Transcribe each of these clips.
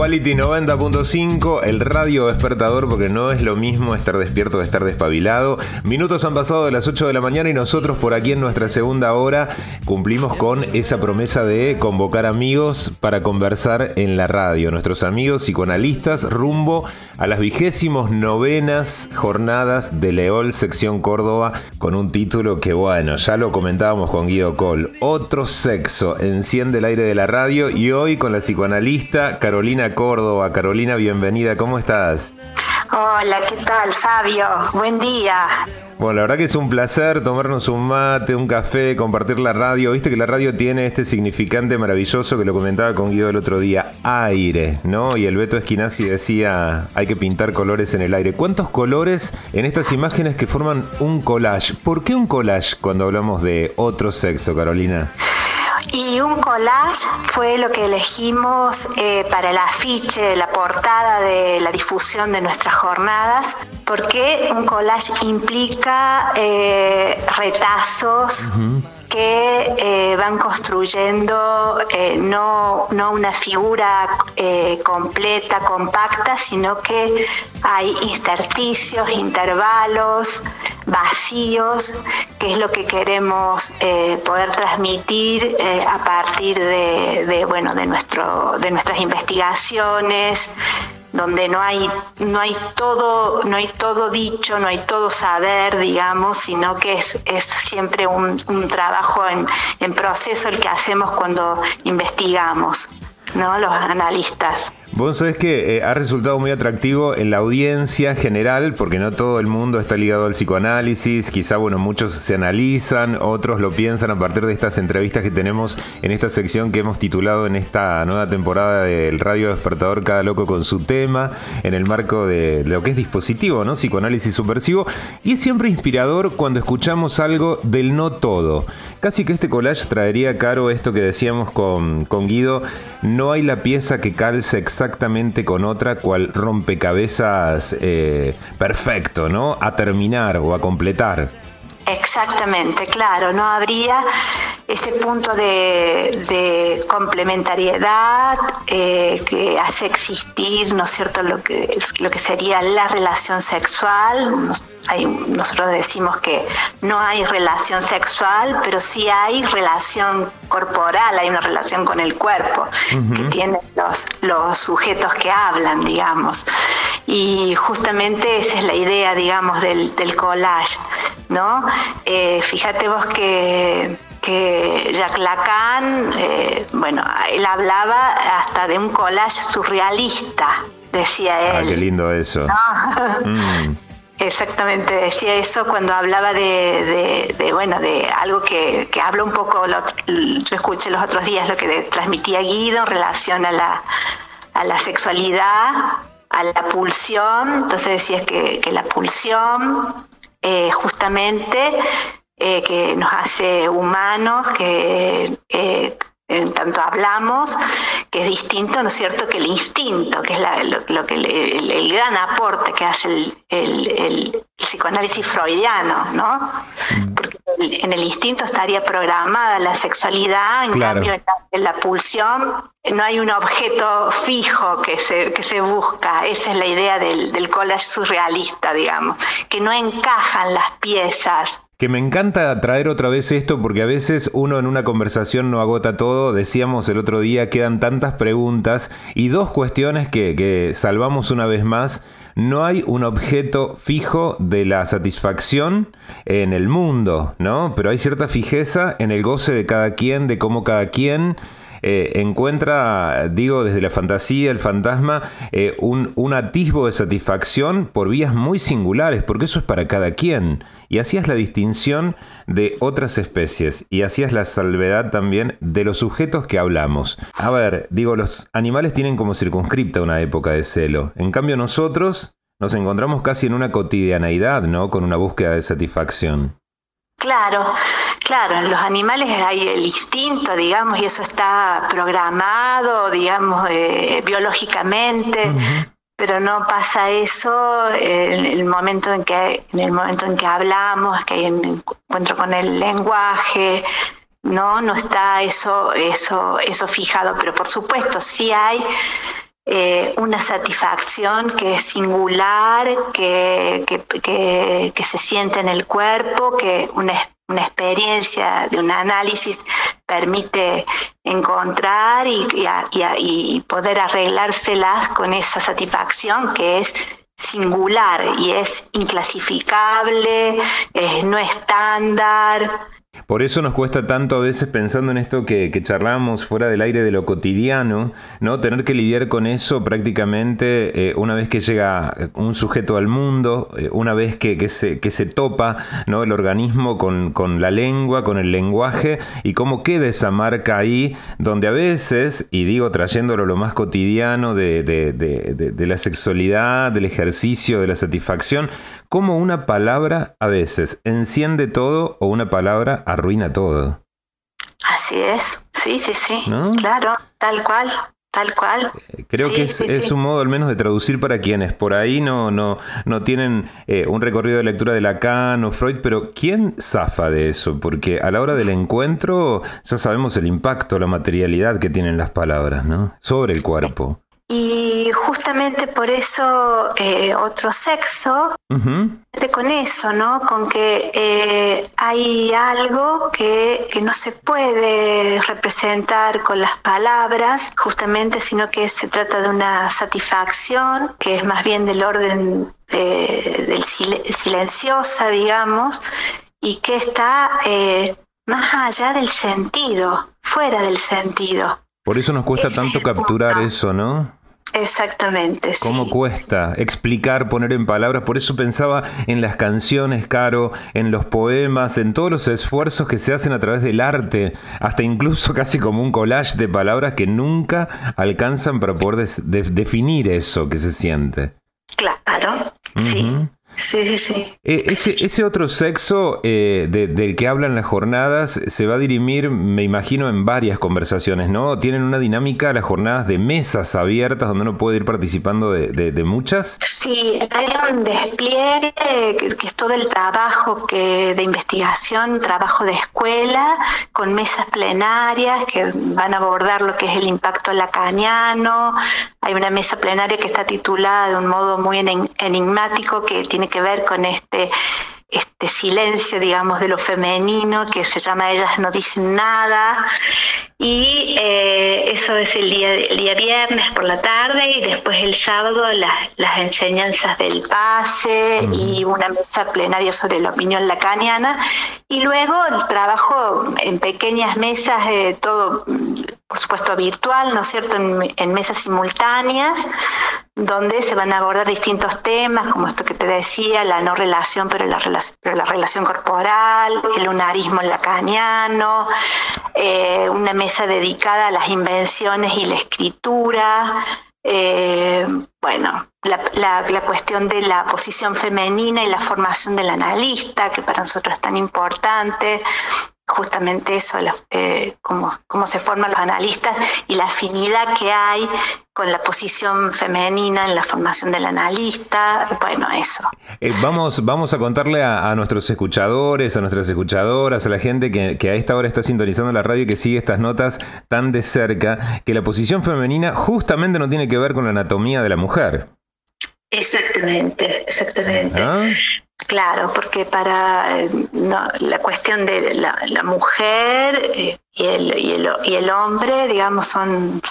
Quality 90.5, el radio despertador, porque no es lo mismo estar despierto que estar despabilado. Minutos han pasado de las 8 de la mañana y nosotros por aquí en nuestra segunda hora cumplimos con esa promesa de convocar amigos para conversar en la radio. Nuestros amigos psicoanalistas rumbo a las vigésimos novenas jornadas de Leol, sección Córdoba, con un título que, bueno, ya lo comentábamos con Guido Col. Otro sexo enciende el aire de la radio y hoy con la psicoanalista Carolina Córdoba. Carolina, bienvenida, ¿cómo estás? Hola, ¿qué tal, Fabio? Buen día. Bueno, la verdad que es un placer tomarnos un mate, un café, compartir la radio. Viste que la radio tiene este significante maravilloso que lo comentaba con Guido el otro día, aire, ¿no? Y el Beto Esquinazzi decía, hay que pintar colores en el aire. ¿Cuántos colores en estas imágenes que forman un collage? ¿Por qué un collage cuando hablamos de otro sexo, Carolina? Y un collage fue lo que elegimos eh, para el afiche, la portada de la difusión de nuestras jornadas, porque un collage implica eh, retazos que eh, van construyendo eh, no, no, una figura eh, completa, compacta, sino que hay intersticios, intervalos, vacíos, que es lo que queremos poder transmitir a partir de, bueno, de, nuestro, de nuestras investigaciones, donde no hay, no hay todo, no hay todo dicho, no hay todo saber, digamos, sino que es, es siempre un, un trabajo en, en proceso el que hacemos cuando investigamos, ¿no? Los analistas. Vos sabés que eh, ha resultado muy atractivo en la audiencia general, porque no todo el mundo está ligado al psicoanálisis, quizá, bueno, muchos se analizan, otros lo piensan a partir de estas entrevistas que tenemos en esta sección que hemos titulado en esta nueva temporada del Radio Despertador Cada Loco con su tema, en el marco de lo que es dispositivo, ¿no? Psicoanálisis subversivo, y es siempre inspirador cuando escuchamos algo del no todo. Casi que este collage traería caro esto que decíamos con, con Guido, no hay la pieza que calce con otra cual rompecabezas eh, perfecto, ¿no? A terminar o a completar. Exactamente, claro, no habría ese punto de, complementariedad eh, que hace existir, ¿no es cierto?, lo que, lo que sería la relación sexual. Nosotros decimos que no hay relación sexual, pero sí hay relación corporal, hay una relación con el cuerpo que tienen los, los sujetos que hablan, digamos. Y justamente esa es la idea, digamos, del, del collage, ¿no? Eh, fíjate vos que, que Jacques Lacan, eh, bueno, él hablaba hasta de un collage surrealista, decía él. Ah, qué lindo eso. Mm. Exactamente, decía eso cuando hablaba de, bueno, de algo que, que hablo un poco, yo escuché los otros días lo que transmitía Guido en relación a la, a la sexualidad, a la pulsión, entonces decía que, que la pulsión eh, justamente eh, que nos hace humanos, que eh, en tanto hablamos, que es distinto, ¿no es cierto?, que el instinto, que es lo, que el, gran aporte que hace el, psicoanálisis freudiano, ¿no? Mm. Porque en el instinto estaría programada la sexualidad, en cambio en la, pulsión no hay un objeto fijo que se, que se busca, esa es la idea del, del collage surrealista, digamos, que no encajan las piezas que me encanta traer otra vez esto porque a veces uno en una conversación no agota todo. Decíamos el otro día, quedan tantas preguntas y dos cuestiones que, que salvamos una vez más. No hay un objeto fijo de la satisfacción en el mundo, ¿no? Pero hay cierta fijeza en el goce de cada quien, de cómo cada quien eh, encuentra, digo, desde la fantasía, el fantasma, eh, un, atisbo de satisfacción por vías muy singulares, porque eso es para cada quien. Y hacías la distinción de otras especies y hacías la salvedad también de los sujetos que hablamos. A ver, digo, los animales tienen como circunscripta una época de celo. En cambio nosotros nos encontramos casi en una cotidianeidad, ¿no? Con una búsqueda de satisfacción. Claro, claro, en los animales hay el instinto, digamos, y eso está programado, digamos, eh, biológicamente, pero no pasa eso en el momento en que, en el momento en que hablamos, que hay un encuentro con el lenguaje, no, no está eso, eso, eso fijado, pero por supuesto sí hay eh, una satisfacción que es singular, que, que, se siente en el cuerpo, que una, una experiencia de un análisis permite encontrar y, y, poder arreglárselas con esa satisfacción que es singular y es inclasificable, es no estándar, por eso nos cuesta tanto a veces pensando en esto que, charlamos fuera del aire de lo cotidiano, ¿no? Tener que lidiar con eso prácticamente eh, una vez que llega un sujeto al mundo, eh, una vez que, se, topa ¿no? el organismo con, la lengua, con el lenguaje, y cómo queda esa marca ahí, donde a veces, y digo trayéndolo lo más cotidiano de la sexualidad, del ejercicio, de la satisfacción, cómo una palabra a veces enciende todo o una palabra arruina todo. Así es, sí, sí, sí, claro, tal cual. Tal cual. Eh, creo que es, un modo al menos de traducir para quienes por ahí no, no, no tienen eh, un recorrido de lectura de Lacan o Freud, pero ¿quién zafa de eso? Porque a la hora del encuentro ya sabemos el impacto, la materialidad que tienen las palabras, ¿no? Sobre el cuerpo. Y justamente por eso eh, otro sexo, con eso, ¿no? Con que eh, hay algo que, no se puede representar con las palabras, justamente, sino que se trata de una satisfacción, que es más bien del orden eh, del silenciosa, digamos, y que está más allá del sentido, fuera del sentido. Por eso nos cuesta tanto capturar eso, ¿no? Exactamente. ¿Cómo cuesta explicar, poner en palabras? Por eso pensaba en las canciones, Caro, en los poemas, en todos los esfuerzos que se hacen a través del arte, hasta incluso casi como un collage de palabras que nunca alcanzan para poder definir eso que se siente. Claro, sí. Sí, sí, sí. Eh, ese, otro sexo eh, del que hablan las jornadas se va a dirimir, me imagino, en varias conversaciones, ¿no? Tienen una dinámica las jornadas de mesas abiertas donde uno puede ir participando de, muchas. Sí, hay un despliegue que, es todo el trabajo que, de investigación, trabajo de escuela, con mesas plenarias que van a abordar lo que es el impacto lacaniano. Hay una mesa plenaria que está titulada de un modo muy enigmático que tiene que ver con este, este silencio, digamos, de lo femenino, que se llama Ellas no dicen nada. Y eh, eso es el día, el día viernes por la tarde y después el sábado las enseñanzas del pase y una mesa plenaria sobre la opinión lacaniana. Y luego el trabajo en pequeñas mesas, eh, todo por supuesto virtual, ¿no es cierto?, en, mesas simultáneas, donde se van a abordar distintos temas, como esto que te decía, la no relación, pero la, la relación corporal, el lunarismo lacaniano, eh, una mesa dedicada a las invenciones y la escritura, eh, bueno, la, cuestión de la posición femenina y la formación del analista, que para nosotros es tan importante, justamente eso, eh, cómo, se forman los analistas y la afinidad que hay con la posición femenina en la formación del analista, bueno, eso. Eh, vamos, vamos a contarle a, nuestros escuchadores, a nuestras escuchadoras, a la gente que, que, a esta hora está sintonizando la radio y que sigue estas notas tan de cerca, que la posición femenina justamente no tiene que ver con la anatomía de la mujer. Exactamente, exactamente. ¿Ah? Claro, porque para eh, la cuestión de la, mujer eh, y, el, hombre, digamos, son,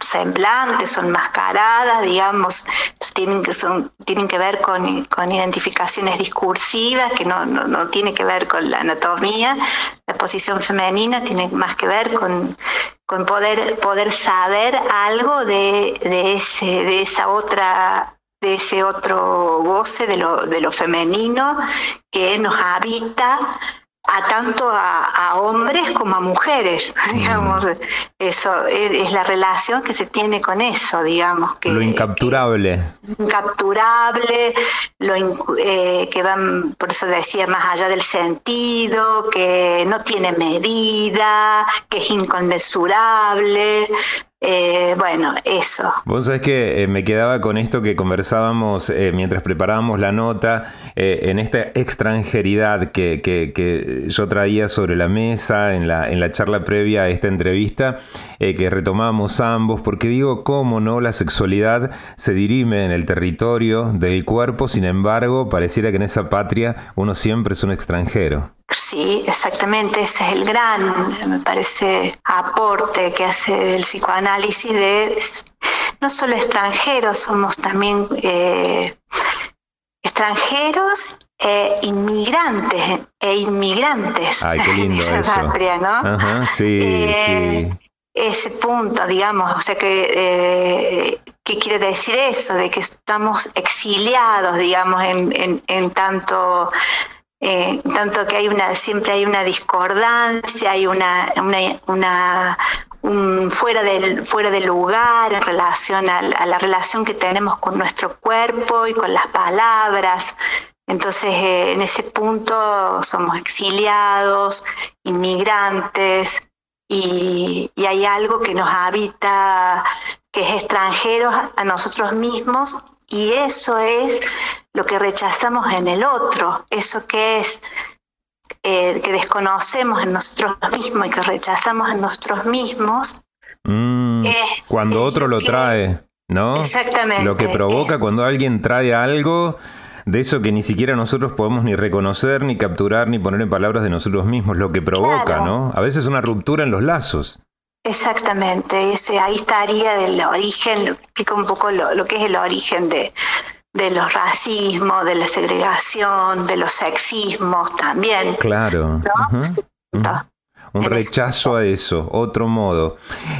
semblantes, son mascaradas, digamos, tienen que, son, tienen que ver con, identificaciones discursivas, que no, no, no, tiene que ver con la anatomía. La posición femenina tiene más que ver con, con poder, poder saber algo de, de esa otra de ese otro goce de lo, de lo femenino que nos habita a tanto a, hombres como a mujeres, digamos, eso es, la relación que se tiene con eso, digamos que lo incapturable, incapturable, lo eh, que van, por eso decía más allá del sentido, que no tiene medida, que es inconmensurable, Eh, bueno, eso. Vos sabés que eh, me quedaba con esto que conversábamos eh, mientras preparábamos la nota, en esta extranjeridad que, que, yo traía sobre la mesa en la, en la charla previa a esta entrevista, que retomamos ambos, porque digo, cómo no la sexualidad se dirime en el territorio del cuerpo, sin embargo, pareciera que en esa patria uno siempre es un extranjero. Sí, exactamente, ese es el gran, me parece, aporte que hace el psicoanálisis de no solo extranjeros, somos también eh, extranjeros e inmigrantes e inmigrantes Ay, qué lindo esa patria, ¿no? Ajá, sí, eh, sí. Ese punto, digamos, o sea que eh, ¿qué quiere decir eso? De que estamos exiliados, digamos, en, en, en tanto eh, tanto que hay una, siempre hay una discordancia, hay una, un fuera del, fuera del lugar en relación a, la relación que tenemos con nuestro cuerpo y con las palabras. Entonces, eh, en ese punto somos exiliados, inmigrantes, y, y, hay algo que nos habita, que es extranjero a nosotros mismos, y eso es lo que rechazamos en el otro, eso que es eh, que desconocemos en nosotros mismos y que rechazamos en nosotros mismos. Mm, cuando otro lo trae, ¿no? Exactamente. Lo que provoca cuando alguien trae algo de eso que ni siquiera nosotros podemos ni reconocer, ni capturar, ni poner en palabras de nosotros mismos, lo que provoca, ¿no? A veces una ruptura en los lazos. Exactamente, ese, ahí estaría el origen, explica un poco lo, que es el origen de, de los racismos, de la segregación, de los sexismos también. Claro. Un rechazo a eso, otro modo.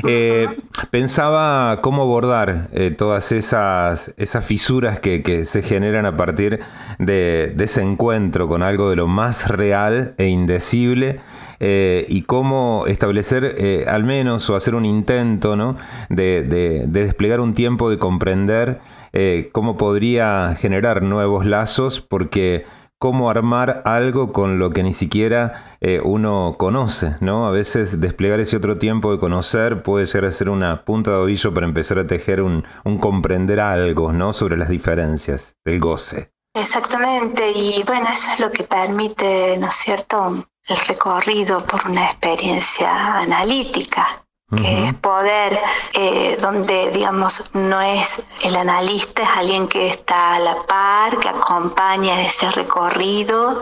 Eh, pensaba cómo abordar eh, todas esas, esas fisuras que, se generan a partir de, ese encuentro con algo de lo más real e indecible eh, y cómo establecer al menos o hacer un intento ¿no? de, de desplegar un tiempo de comprender eh, cómo podría generar nuevos lazos, porque cómo armar algo con lo que ni siquiera eh, uno conoce, ¿no? A veces desplegar ese otro tiempo de conocer puede ser hacer una punta de ovillo para empezar a tejer un, un comprender algo, ¿no? Sobre las diferencias del goce. Exactamente, y bueno, eso es lo que permite, ¿no es cierto?, el recorrido por una experiencia analítica que es poder, eh, donde digamos no es el analista, es alguien que está a la par, que acompaña ese recorrido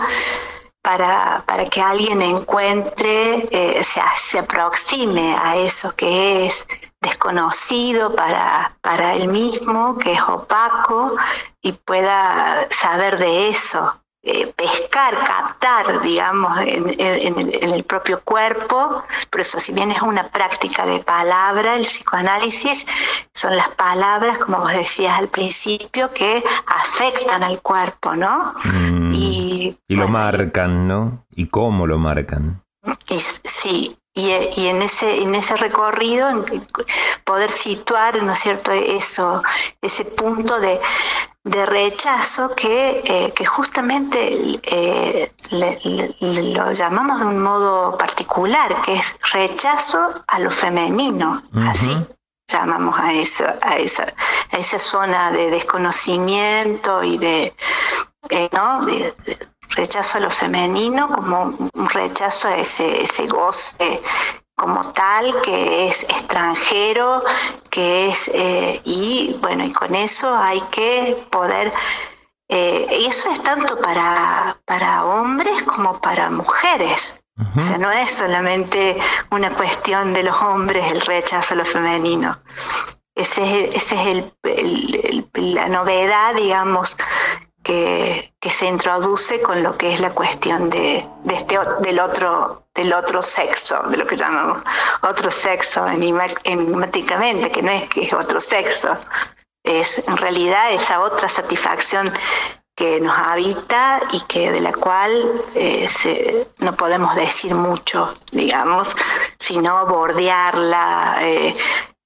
para, para que alguien encuentre, eh, se, se aproxime a eso que es desconocido para, para él mismo, que es opaco, y pueda saber de eso. Eh, pescar, captar, digamos, en, el, propio cuerpo. Por eso, si bien es una práctica de palabra, el psicoanálisis son las palabras, como vos decías al principio, que afectan al cuerpo, ¿no? Mm. y, lo marcan, ¿no? ¿Y cómo lo marcan? Y, sí, y, y, en ese en ese recorrido en poder situar no es cierto eso ese punto de de rechazo que, eh, que justamente eh, lo llamamos de un modo particular, que es rechazo a lo femenino, así llamamos a eso, a esa, a esa zona de desconocimiento y de, eh, ¿no? De, rechazo a lo femenino como un rechazo a ese, ese goce como tal, que es extranjero, que es, eh, y bueno, y con eso hay que poder, eh, y eso es tanto para, para hombres como para mujeres. O sea, no es solamente una cuestión de los hombres el rechazo a lo femenino. Ese es, ese es el, la novedad, digamos, que, que, se introduce con lo que es la cuestión de, de este, del otro del otro sexo, de lo que llamamos otro sexo enigmáticamente, que no es que es otro sexo, es en realidad esa otra satisfacción que nos habita y que de la cual eh, no podemos decir mucho, digamos, sino bordearla, eh,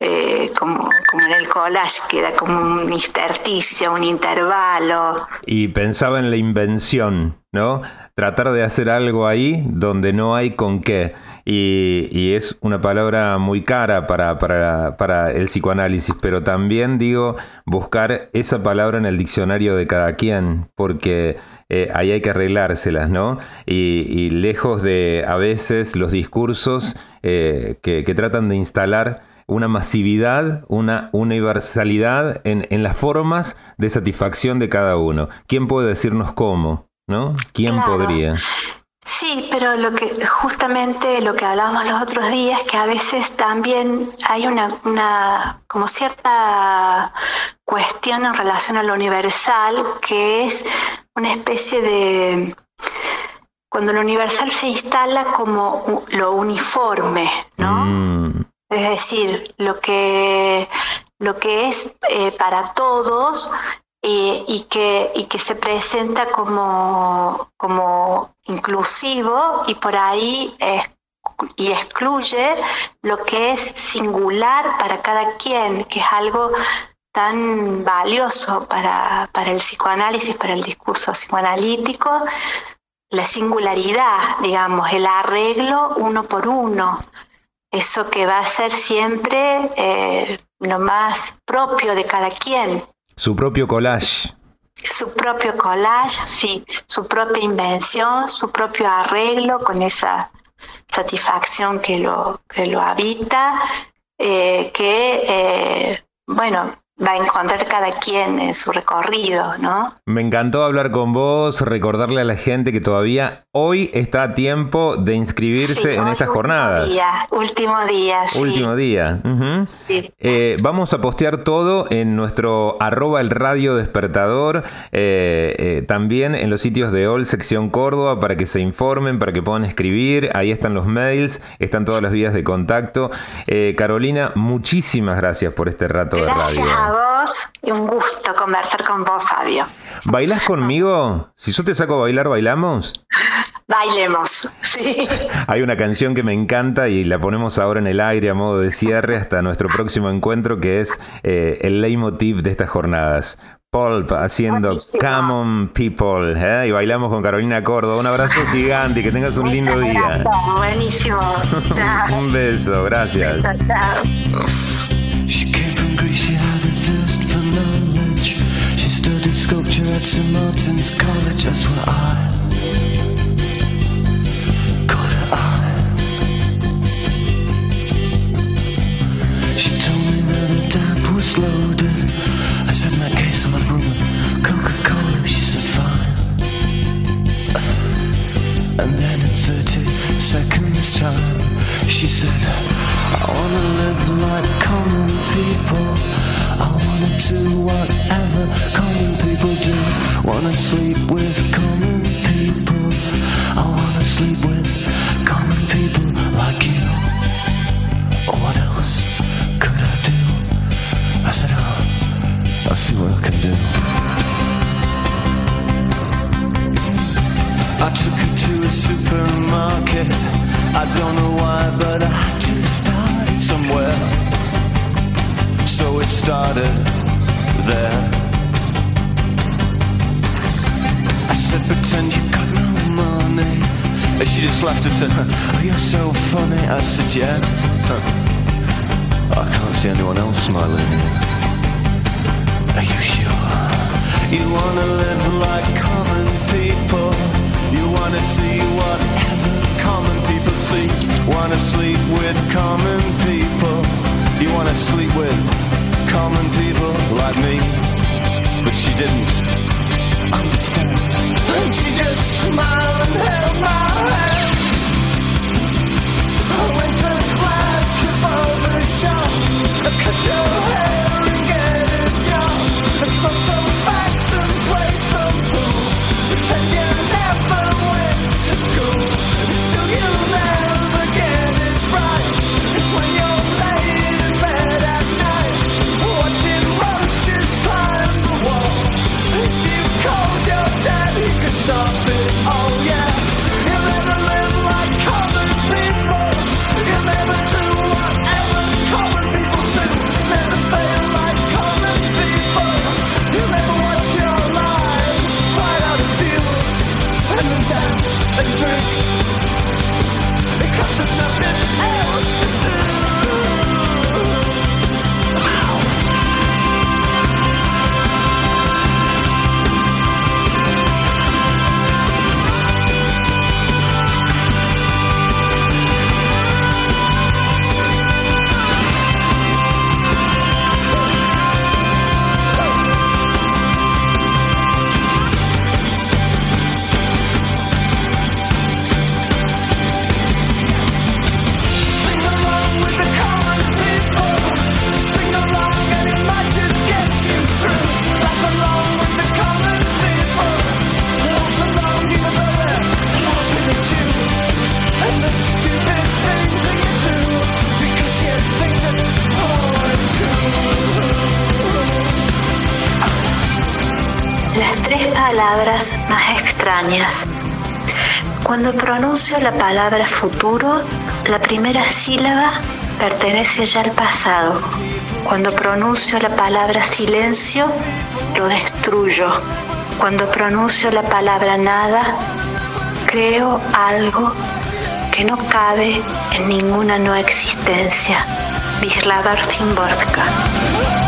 eh, como, en el collage, que era como un intersticio, un intervalo. Y pensaba en la invención, ¿no? Tratar de hacer algo ahí donde no hay con qué. y, es una palabra muy cara para, para, el psicoanálisis, pero también digo buscar esa palabra en el diccionario de cada quien, porque eh, ahí hay que arreglárselas, ¿no? Y, lejos de a veces los discursos eh, que, tratan de instalar una masividad, una universalidad en, en, las formas de satisfacción de cada uno. ¿Quién puede decirnos cómo? ¿No? ¿Quién podría? Sí, pero lo que justamente lo que hablábamos los otros días, que a veces también hay una, una como cierta cuestión en relación a lo universal, que es una especie de cuando lo universal se instala como lo uniforme, ¿no? Mm. Es decir, lo que lo que es eh, para todos y, que, y que se presenta como, como inclusivo y por ahí y excluye lo que es singular para cada quien, que es algo tan valioso para, para el psicoanálisis, para el discurso psicoanalítico, la singularidad, digamos, el arreglo uno por uno, eso que va a ser siempre eh, lo más propio de cada quien. Su propio collage. Su propio collage, sí, su propia invención, su propio arreglo con esa satisfacción que lo, que lo habita, eh, que, eh, bueno, va a encontrar cada quien en su recorrido, ¿no? Me encantó hablar con vos, recordarle a la gente que todavía hoy está a tiempo de inscribirse en estas jornadas. Día, último día, Último día. Eh, vamos a postear todo en nuestro arroba el radio despertador, eh, eh, también en los sitios de All Sección Córdoba para que se informen, para que puedan escribir. Ahí están los mails, están todas las vías de contacto. Carolina, muchísimas gracias por este rato de radio vos y un gusto conversar con vos, Fabio. ¿Bailás conmigo? Si yo te saco a bailar, ¿bailamos? Bailemos, sí. Hay una canción que me encanta y la ponemos ahora en el aire a modo de cierre hasta nuestro próximo encuentro, que es eh, el leitmotiv de estas jornadas. Pulp haciendo Come on People ¿eh? y bailamos con Carolina Córdoba. Un abrazo gigante y que tengas un lindo día. Buenísimo. un beso, gracias. Chao, chao. St. Martin's College, that's where I said, oh, you're so funny. I said, yeah. I can't see anyone else smiling. Are you sure? You wanna live like palabras más extrañas. Cuando pronuncio la palabra futuro, la primera sílaba pertenece ya al pasado. Cuando pronuncio la palabra silencio, lo destruyo. Cuando pronuncio la palabra nada, creo algo que no cabe en ninguna no existencia. Wisława Szymborska.